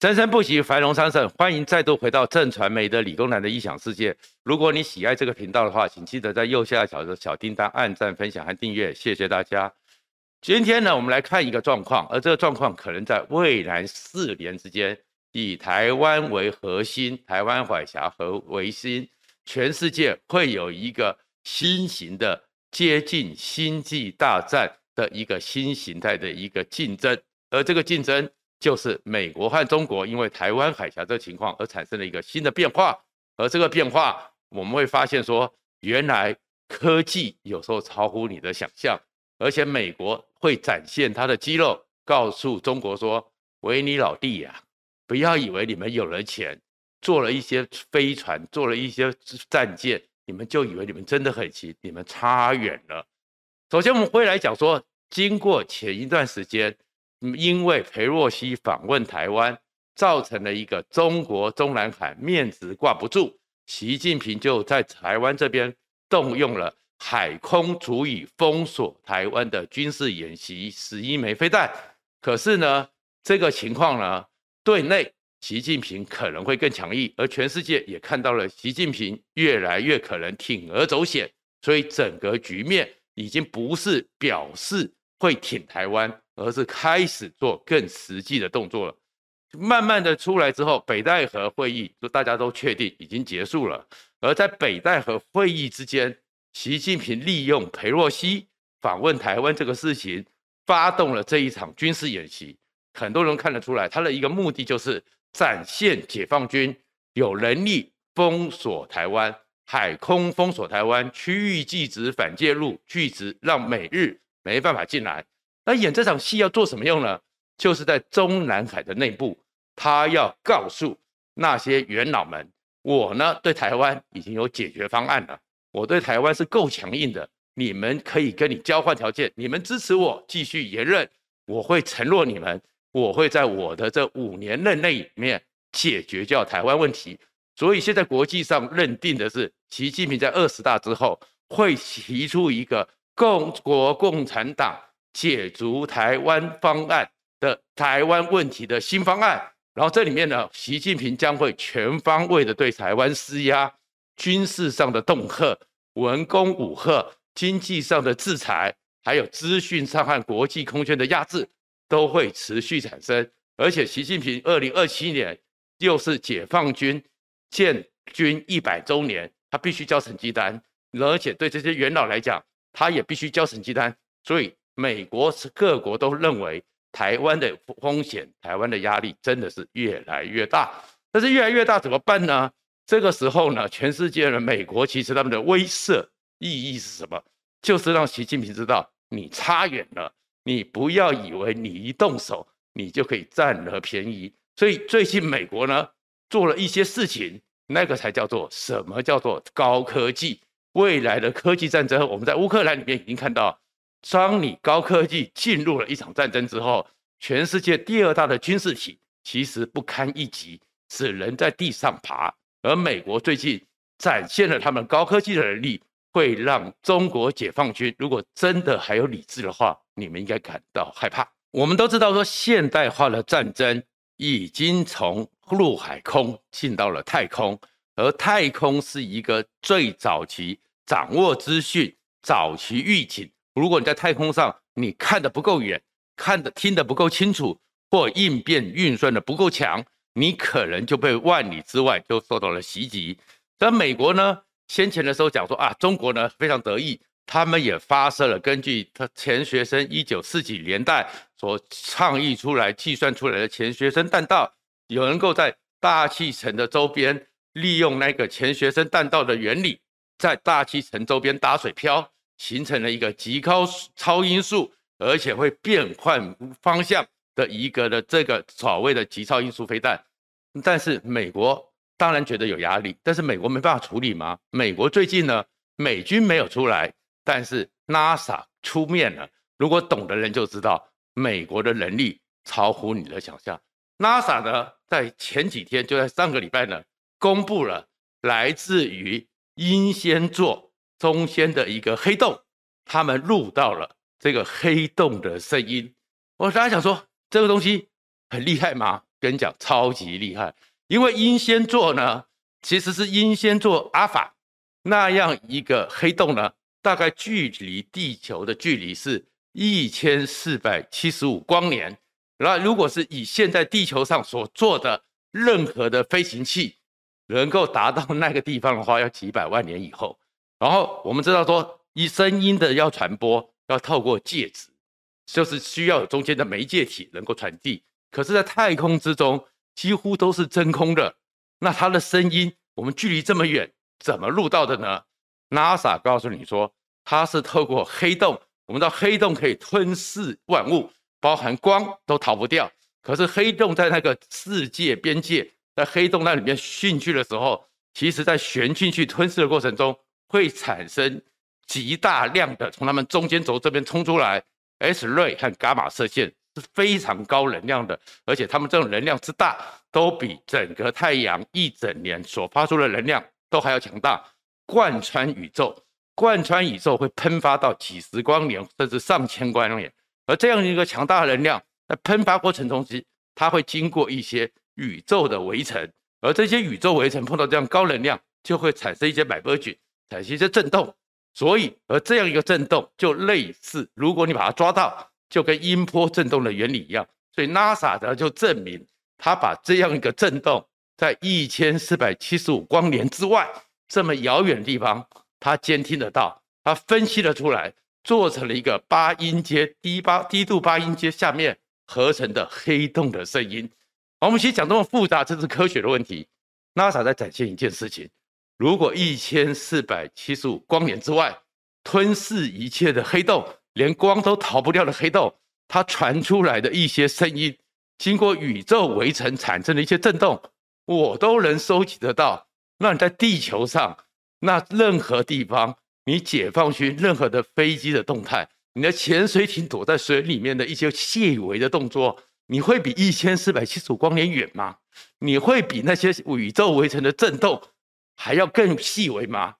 生生不息，繁荣昌盛。欢迎再度回到正传媒的理工男的异想世界。如果你喜爱这个频道的话，请记得在右下角的小叮当按赞、分享和订阅，谢谢大家。今天呢，我们来看一个状况，而这个状况可能在未来四年之间，以台湾为核心，台湾海峡和为心，全世界会有一个新型的接近星际大战的一个新形态的一个竞争，而这个竞争。就是美国和中国因为台湾海峡这个情况而产生了一个新的变化，而这个变化我们会发现说，原来科技有时候超乎你的想象，而且美国会展现他的肌肉，告诉中国说：“维尼老弟呀，不要以为你们有了钱，做了一些飞船，做了一些战舰，你们就以为你们真的很行，你们差远了。”首先，我们会来讲说，经过前一段时间。因为裴洛西访问台湾，造成了一个中国中南海面子挂不住，习近平就在台湾这边动用了海空足以封锁台湾的军事演习，十一枚飞弹。可是呢，这个情况呢，对内习近平可能会更强硬，而全世界也看到了习近平越来越可能铤而走险，所以整个局面已经不是表示会挺台湾。而是开始做更实际的动作了。慢慢的出来之后，北戴河会议就大家都确定已经结束了。而在北戴河会议之间，习近平利用裴洛西访问台湾这个事情，发动了这一场军事演习。很多人看得出来，他的一个目的就是展现解放军有能力封锁台湾，海空封锁台湾，区域拒止反介入，拒止让美日没办法进来。那演这场戏要做什么用呢？就是在中南海的内部，他要告诉那些元老们，我呢对台湾已经有解决方案了，我对台湾是够强硬的，你们可以跟你交换条件，你们支持我继续连任，我会承诺你们，我会在我的这五年任内里面解决掉台湾问题。所以现在国际上认定的是，习近平在二十大之后会提出一个共国共产党。解除台湾方案的台湾问题的新方案，然后这里面呢，习近平将会全方位的对台湾施压，军事上的恫吓、文攻武吓、经济上的制裁，还有资讯上和国际空间的压制，都会持续产生。而且，习近平二零二七年又是解放军建军一百周年，他必须交成绩单，而且对这些元老来讲，他也必须交成绩单，所以。美国是各国都认为台湾的风险、台湾的压力真的是越来越大。但是越来越大怎么办呢？这个时候呢，全世界的美国其实他们的威慑意义是什么？就是让习近平知道你差远了，你不要以为你一动手你就可以占了便宜。所以最近美国呢做了一些事情，那个才叫做什么叫做高科技？未来的科技战争，我们在乌克兰里面已经看到。当你高科技进入了一场战争之后，全世界第二大的军事体其实不堪一击，只能在地上爬。而美国最近展现了他们高科技的能力，会让中国解放军如果真的还有理智的话，你们应该感到害怕。我们都知道说，现代化的战争已经从陆海空进到了太空，而太空是一个最早期掌握资讯、早期预警。如果你在太空上，你看得不够远，看得听得不够清楚，或应变运算的不够强，你可能就被万里之外就受到了袭击。但美国呢，先前的时候讲说啊，中国呢非常得意，他们也发射了根据他钱学森一九四几年代所倡议出来、计算出来的钱学森弹道，有能够在大气层的周边利用那个钱学森弹道的原理，在大气层周边打水漂。形成了一个极高超音速，而且会变换方向的一个的这个所谓的极超音速飞弹，但是美国当然觉得有压力，但是美国没办法处理吗？美国最近呢，美军没有出来，但是 NASA 出面了。如果懂的人就知道，美国的能力超乎你的想象。NASA 呢，在前几天就在上个礼拜呢，公布了来自于英仙座。中间的一个黑洞，他们录到了这个黑洞的声音。我大家想说，这个东西很厉害吗？跟你讲超级厉害，因为英仙座呢，其实是英仙座阿法那样一个黑洞呢，大概距离地球的距离是一千四百七十五光年。那如果是以现在地球上所做的任何的飞行器能够达到那个地方的话，要几百万年以后。然后我们知道说，以声音的要传播，要透过介质，就是需要有中间的媒介体能够传递。可是，在太空之中，几乎都是真空的。那它的声音，我们距离这么远，怎么录到的呢？NASA 告诉你说，它是透过黑洞。我们知道黑洞可以吞噬万物，包含光都逃不掉。可是黑洞在那个世界边界，在黑洞那里面进去的时候，其实在旋进去吞噬的过程中，会产生极大量的从它们中间轴这边冲出来 S 瑞和伽马射线。是非常高能量的，而且它们这种能量之大，都比整个太阳一整年所发出的能量都还要强大，贯穿宇宙，贯穿宇宙会喷发到几十光年，甚至上千光年。而这样一个强大的能量，在喷发过程中，其它会经过一些宇宙的围城，而这些宇宙围城碰到这样高能量，就会产生一些镁波菌，产生一些震动。所以，而这样一个震动，就类似，如果你把它抓到。就跟音波振动的原理一样，所以 NASA 的就证明，他把这样一个振动在一千四百七十五光年之外这么遥远的地方，他监听得到，他分析了出来，做成了一个八音阶低八低度八音阶下面合成的黑洞的声音。我们其实讲这么复杂，这是科学的问题。NASA 在展现一件事情：如果一千四百七十五光年之外吞噬一切的黑洞。连光都逃不掉的黑洞，它传出来的一些声音，经过宇宙围城产生的一些震动，我都能收集得到。那你在地球上，那任何地方，你解放军任何的飞机的动态，你的潜水艇躲在水里面的一些细微的动作，你会比一千四百七十五光年远吗？你会比那些宇宙围城的震动还要更细微吗？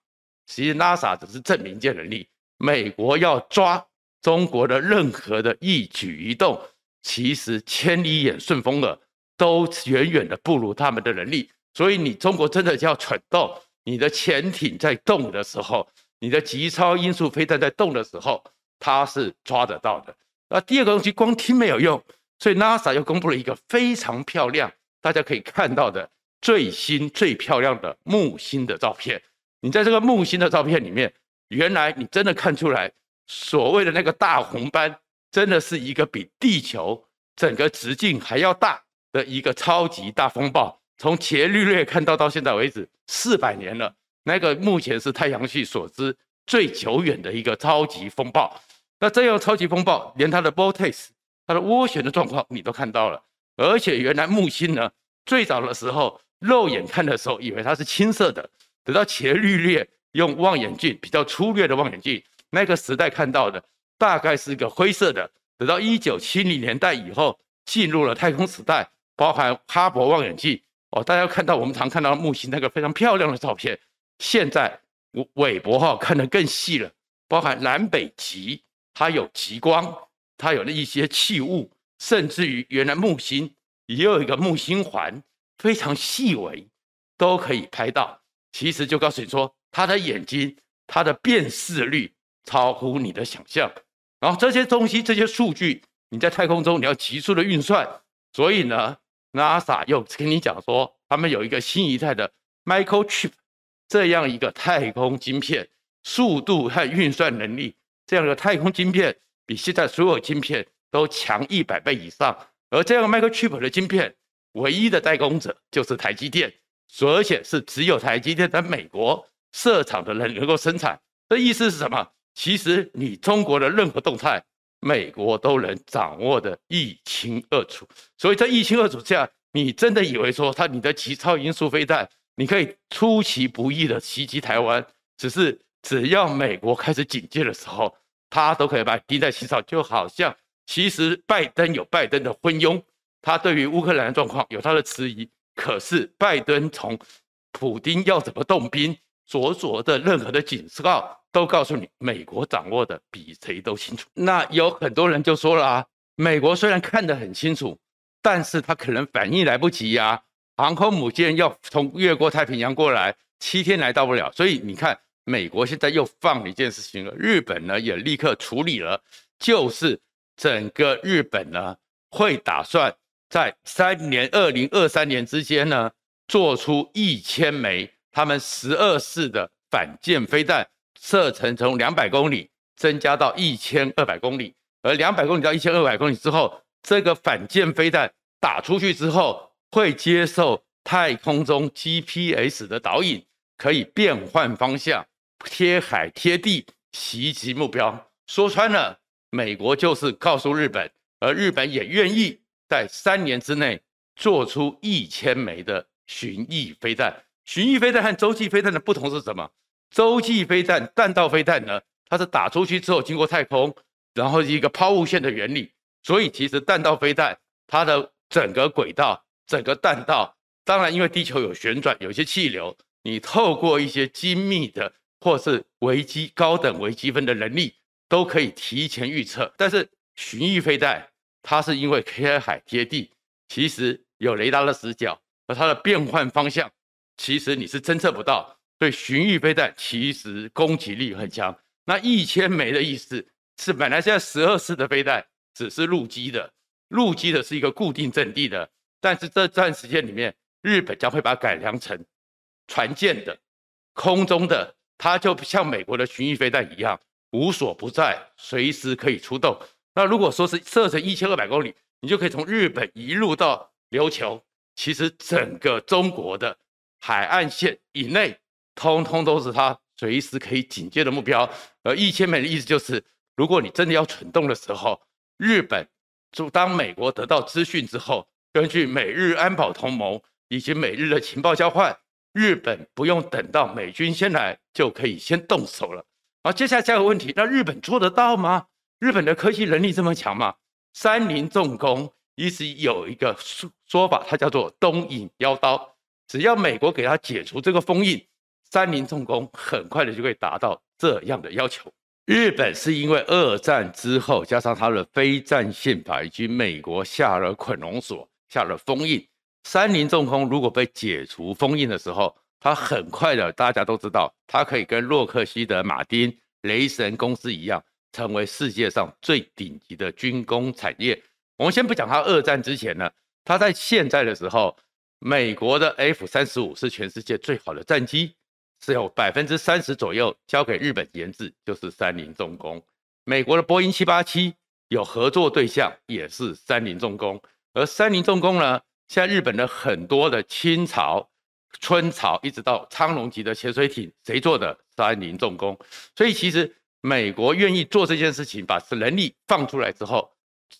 其实 NASA 只是证明一件能力，美国要抓。中国的任何的一举一动，其实千里眼、顺风耳都远远的不如他们的能力。所以你中国真的叫蠢动，你的潜艇在动的时候，你的极超音速飞弹在动的时候，它是抓得到的。那第二个东西，光听没有用，所以 NASA 又公布了一个非常漂亮，大家可以看到的最新最漂亮的木星的照片。你在这个木星的照片里面，原来你真的看出来。所谓的那个大红斑，真的是一个比地球整个直径还要大的一个超级大风暴。从伽利略看到到现在为止四百年了，那个目前是太阳系所知最久远的一个超级风暴。那这样超级风暴，连它的 vortex 它的涡旋的状况你都看到了。而且原来木星呢，最早的时候肉眼看的时候，以为它是青色的，等到伽利略用望远镜比较粗略的望远镜。那个时代看到的大概是一个灰色的，等到一九七零年代以后，进入了太空时代，包含哈勃望远镜哦，大家看到我们常看到木星那个非常漂亮的照片。现在韦伯号看得更细了，包含南北极，它有极光，它有了一些气雾，甚至于原来木星也有一个木星环，非常细微，都可以拍到。其实就告诉你说，他的眼睛，他的辨识率。超乎你的想象，然后这些东西、这些数据，你在太空中你要急速的运算，所以呢，NASA 又跟你讲说，他们有一个新一代的 Microchip，这样一个太空晶片，速度和运算能力，这样的太空晶片比现在所有晶片都强一百倍以上。而这样的 Microchip 的晶片，唯一的代工者就是台积电，而且是只有台积电在美国设厂的人能够生产。这意思是什么？其实你中国的任何动态，美国都能掌握的一清二楚。所以在一清二楚之下，你真的以为说他你的极超音速飞弹，你可以出其不意的袭击台湾？只是只要美国开始警戒的时候，他都可以把你盯在起草。就好像其实拜登有拜登的昏庸，他对于乌克兰的状况有他的迟疑。可是拜登从普丁要怎么动兵，所做的任何的警告。都告诉你，美国掌握的比谁都清楚。那有很多人就说了啊，美国虽然看得很清楚，但是他可能反应来不及呀、啊，航空母舰要从越过太平洋过来，七天来到不了，所以你看，美国现在又放了一件事情了，日本呢也立刻处理了，就是整个日本呢会打算在三年二零二三年之间呢，做出一千枚他们十二式的反舰飞弹，射程从两百公里增加到一千二百公里，而两百公里到一千二百公里之后，这个反舰飞弹打出去之后，会接受太空中 GPS 的导引，可以变换方向，贴海贴地袭击目标。说穿了，美国就是告诉日本，而日本也愿意在三年之内做出一千枚的巡弋飞弹。巡弋飞弹和洲际飞弹的不同是什么？洲际飞弹、弹道飞弹呢？它是打出去之后经过太空，然后一个抛物线的原理。所以其实弹道飞弹它的整个轨道、整个弹道，当然因为地球有旋转，有一些气流，你透过一些精密的或是微积高等微积分的能力，都可以提前预测。但是巡弋飞弹它是因为贴海贴地，其实有雷达的死角，而它的变换方向，其实你是侦测不到。所以巡弋飞弹其实攻击力很强。那一千枚的意思是，本来现在十二式的飞弹只是陆基的，陆基的是一个固定阵地的。但是这段时间里面，日本将会把它改良成船舰的、空中的，它就像美国的巡弋飞弹一样，无所不在，随时可以出动。那如果说是射程一千二百公里，你就可以从日本一路到琉球，其实整个中国的海岸线以内。通通都是它随时可以警戒的目标，而一千枚的意思就是，如果你真的要蠢动的时候，日本就当美国得到资讯之后，根据美日安保同盟以及美日的情报交换，日本不用等到美军先来，就可以先动手了。好，接下来下一个问题，那日本做得到吗？日本的科技能力这么强吗？三菱重工一直有一个说说法，它叫做东引妖刀，只要美国给它解除这个封印。三菱重工很快的就会达到这样的要求。日本是因为二战之后，加上它的非战宪法以及美国下了捆龙锁、下了封印。三菱重工如果被解除封印的时候，它很快的，大家都知道，它可以跟洛克希德马丁、雷神公司一样，成为世界上最顶级的军工产业。我们先不讲它二战之前呢，它在现在的时候，美国的 F 三十五是全世界最好的战机。是有百分之三十左右交给日本研制，就是三菱重工。美国的波音七八七有合作对象，也是三菱重工。而三菱重工呢，现在日本的很多的清朝、春朝一直到苍龙级的潜水艇，谁做的？三菱重工。所以其实美国愿意做这件事情，把能力放出来之后，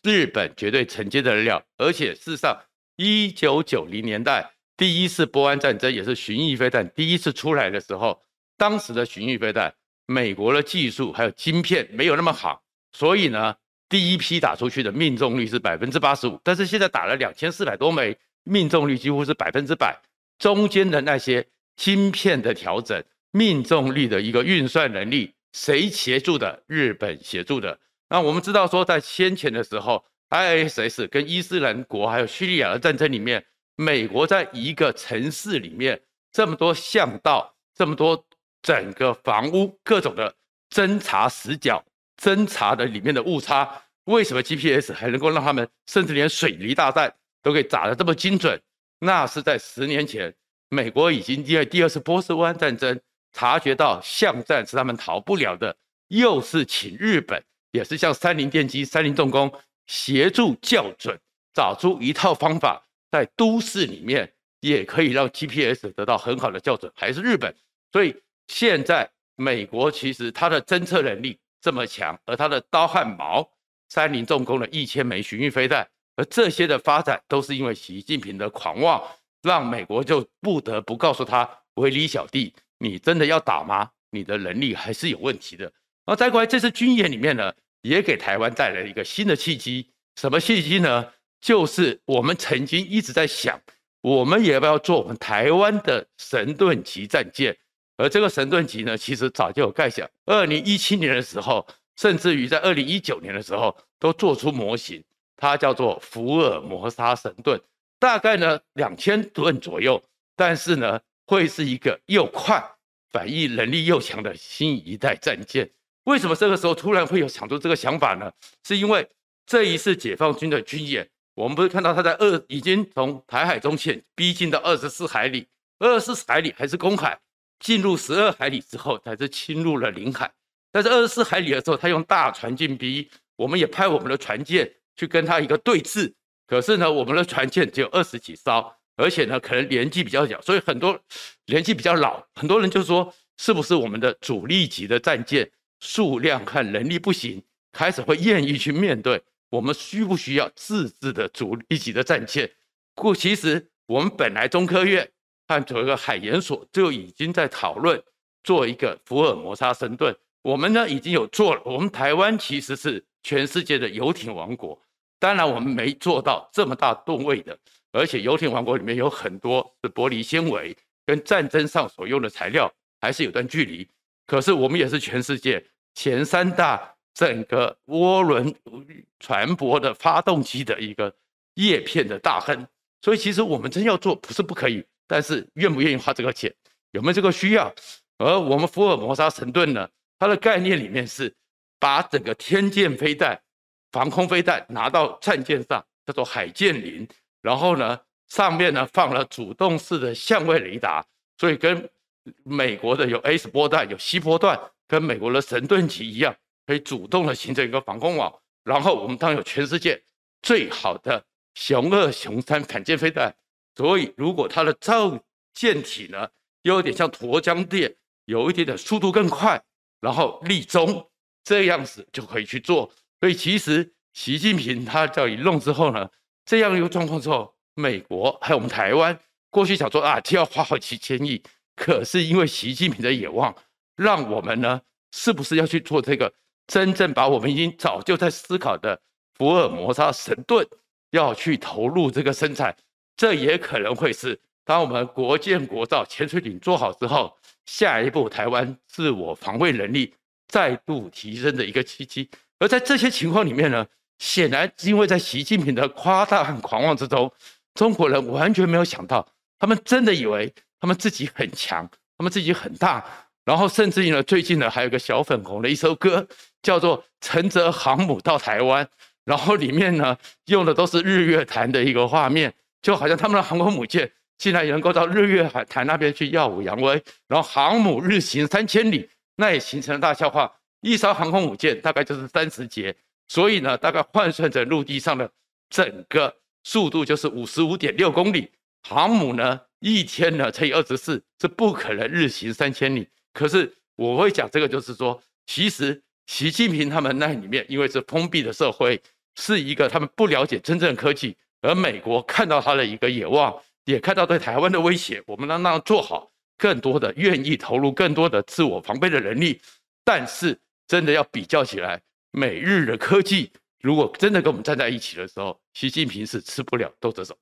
日本绝对承接得了。而且事实上，一九九零年代。第一次波湾战争也是巡弋飞弹第一次出来的时候，当时的巡弋飞弹，美国的技术还有晶片没有那么好，所以呢，第一批打出去的命中率是百分之八十五，但是现在打了两千四百多枚，命中率几乎是百分之百。中间的那些晶片的调整、命中率的一个运算能力，谁协助的？日本协助的。那我们知道说，在先前的时候，ISS 跟伊斯兰国还有叙利亚的战争里面。美国在一个城市里面这么多巷道，这么多整个房屋，各种的侦查死角，侦查的里面的误差，为什么 GPS 还能够让他们甚至连水泥大弹都可以打得这么精准？那是在十年前，美国已经因为第二次波斯湾战争察觉到巷战是他们逃不了的，又是请日本，也是像三菱电机、三菱重工协助校准，找出一套方法。在都市里面也可以让 GPS 得到很好的校准，还是日本。所以现在美国其实它的侦测能力这么强，而它的刀和矛、三菱重工的一千枚巡弋飞弹，而这些的发展都是因为习近平的狂妄，让美国就不得不告诉他：维里小弟，你真的要打吗？你的能力还是有问题的。然后再过来，这次军演里面呢，也给台湾带来一个新的契机。什么契机呢？就是我们曾经一直在想，我们也要不要做我们台湾的神盾级战舰？而这个神盾级呢，其实早就有概想。二零一七年的时候，甚至于在二零一九年的时候，都做出模型。它叫做福尔摩沙神盾，大概呢两千吨左右，但是呢会是一个又快、反应能力又强的新一代战舰。为什么这个时候突然会有想出这个想法呢？是因为这一次解放军的军演，我们不是看到他在二已经从台海中线逼近到二十四海里，二十四海里还是公海，进入十二海里之后才是侵入了领海。但是二十四海里的时候，他用大船进逼，我们也派我们的船舰。去跟他一个对峙，可是呢，我们的船舰只有二十几艘，而且呢，可能年纪比较小，所以很多年纪比较老，很多人就说，是不是我们的主力级的战舰数量和能力不行，开始会愿意去面对我们需不需要自制的主力级的战舰？故其实我们本来中科院和整个海研所就已经在讨论做一个福尔摩沙神盾，我们呢已经有做了，我们台湾其实是。全世界的游艇王国，当然我们没做到这么大吨位的，而且游艇王国里面有很多是玻璃纤维，跟战争上所用的材料还是有段距离。可是我们也是全世界前三大整个涡轮船舶的发动机的一个叶片的大亨，所以其实我们真要做不是不可以，但是愿不愿意花这个钱，有没有这个需要？而我们福尔摩沙神盾呢，它的概念里面是。把整个天舰飞弹、防空飞弹拿到战舰上，叫做海剑灵。然后呢，上面呢放了主动式的相位雷达，所以跟美国的有 S 波段、有 C 波段，跟美国的神盾级一样，可以主动的形成一个防空网。然后我们当有全世界最好的雄二、雄三反舰飞弹。所以如果它的造舰体呢，又有点像沱江舰，有一点点速度更快，然后立中。这样子就可以去做，所以其实习近平他这一弄之后呢，这样一个状况之后，美国还有我们台湾过去想说啊，就要花好几千亿，可是因为习近平的野望，让我们呢是不是要去做这个真正把我们已经早就在思考的福尔摩沙神盾要去投入这个生产，这也可能会是当我们国建国造潜水艇做好之后，下一步台湾自我防卫能力。再度提升的一个契机，而在这些情况里面呢，显然因为在习近平的夸大和狂妄之中，中国人完全没有想到，他们真的以为他们自己很强，他们自己很大，然后甚至于呢，最近呢还有个小粉红的一首歌，叫做《陈泽航母到台湾》，然后里面呢用的都是日月潭的一个画面，就好像他们的航空母舰竟然能够到日月潭那边去耀武扬威，然后航母日行三千里。那也形成了大笑话，一艘航空母舰大概就是三十节，所以呢，大概换算成陆地上的整个速度就是五十五点六公里。航母呢，一天呢乘以二十四，是不可能日行三千里。可是我会讲这个，就是说，其实习近平他们那里面，因为是封闭的社会，是一个他们不了解真正科技，而美国看到他的一个野望，也看到对台湾的威胁，我们能让他做好。更多的愿意投入更多的自我防备的能力，但是真的要比较起来，美日的科技如果真的跟我们站在一起的时候，习近平是吃不了兜着走。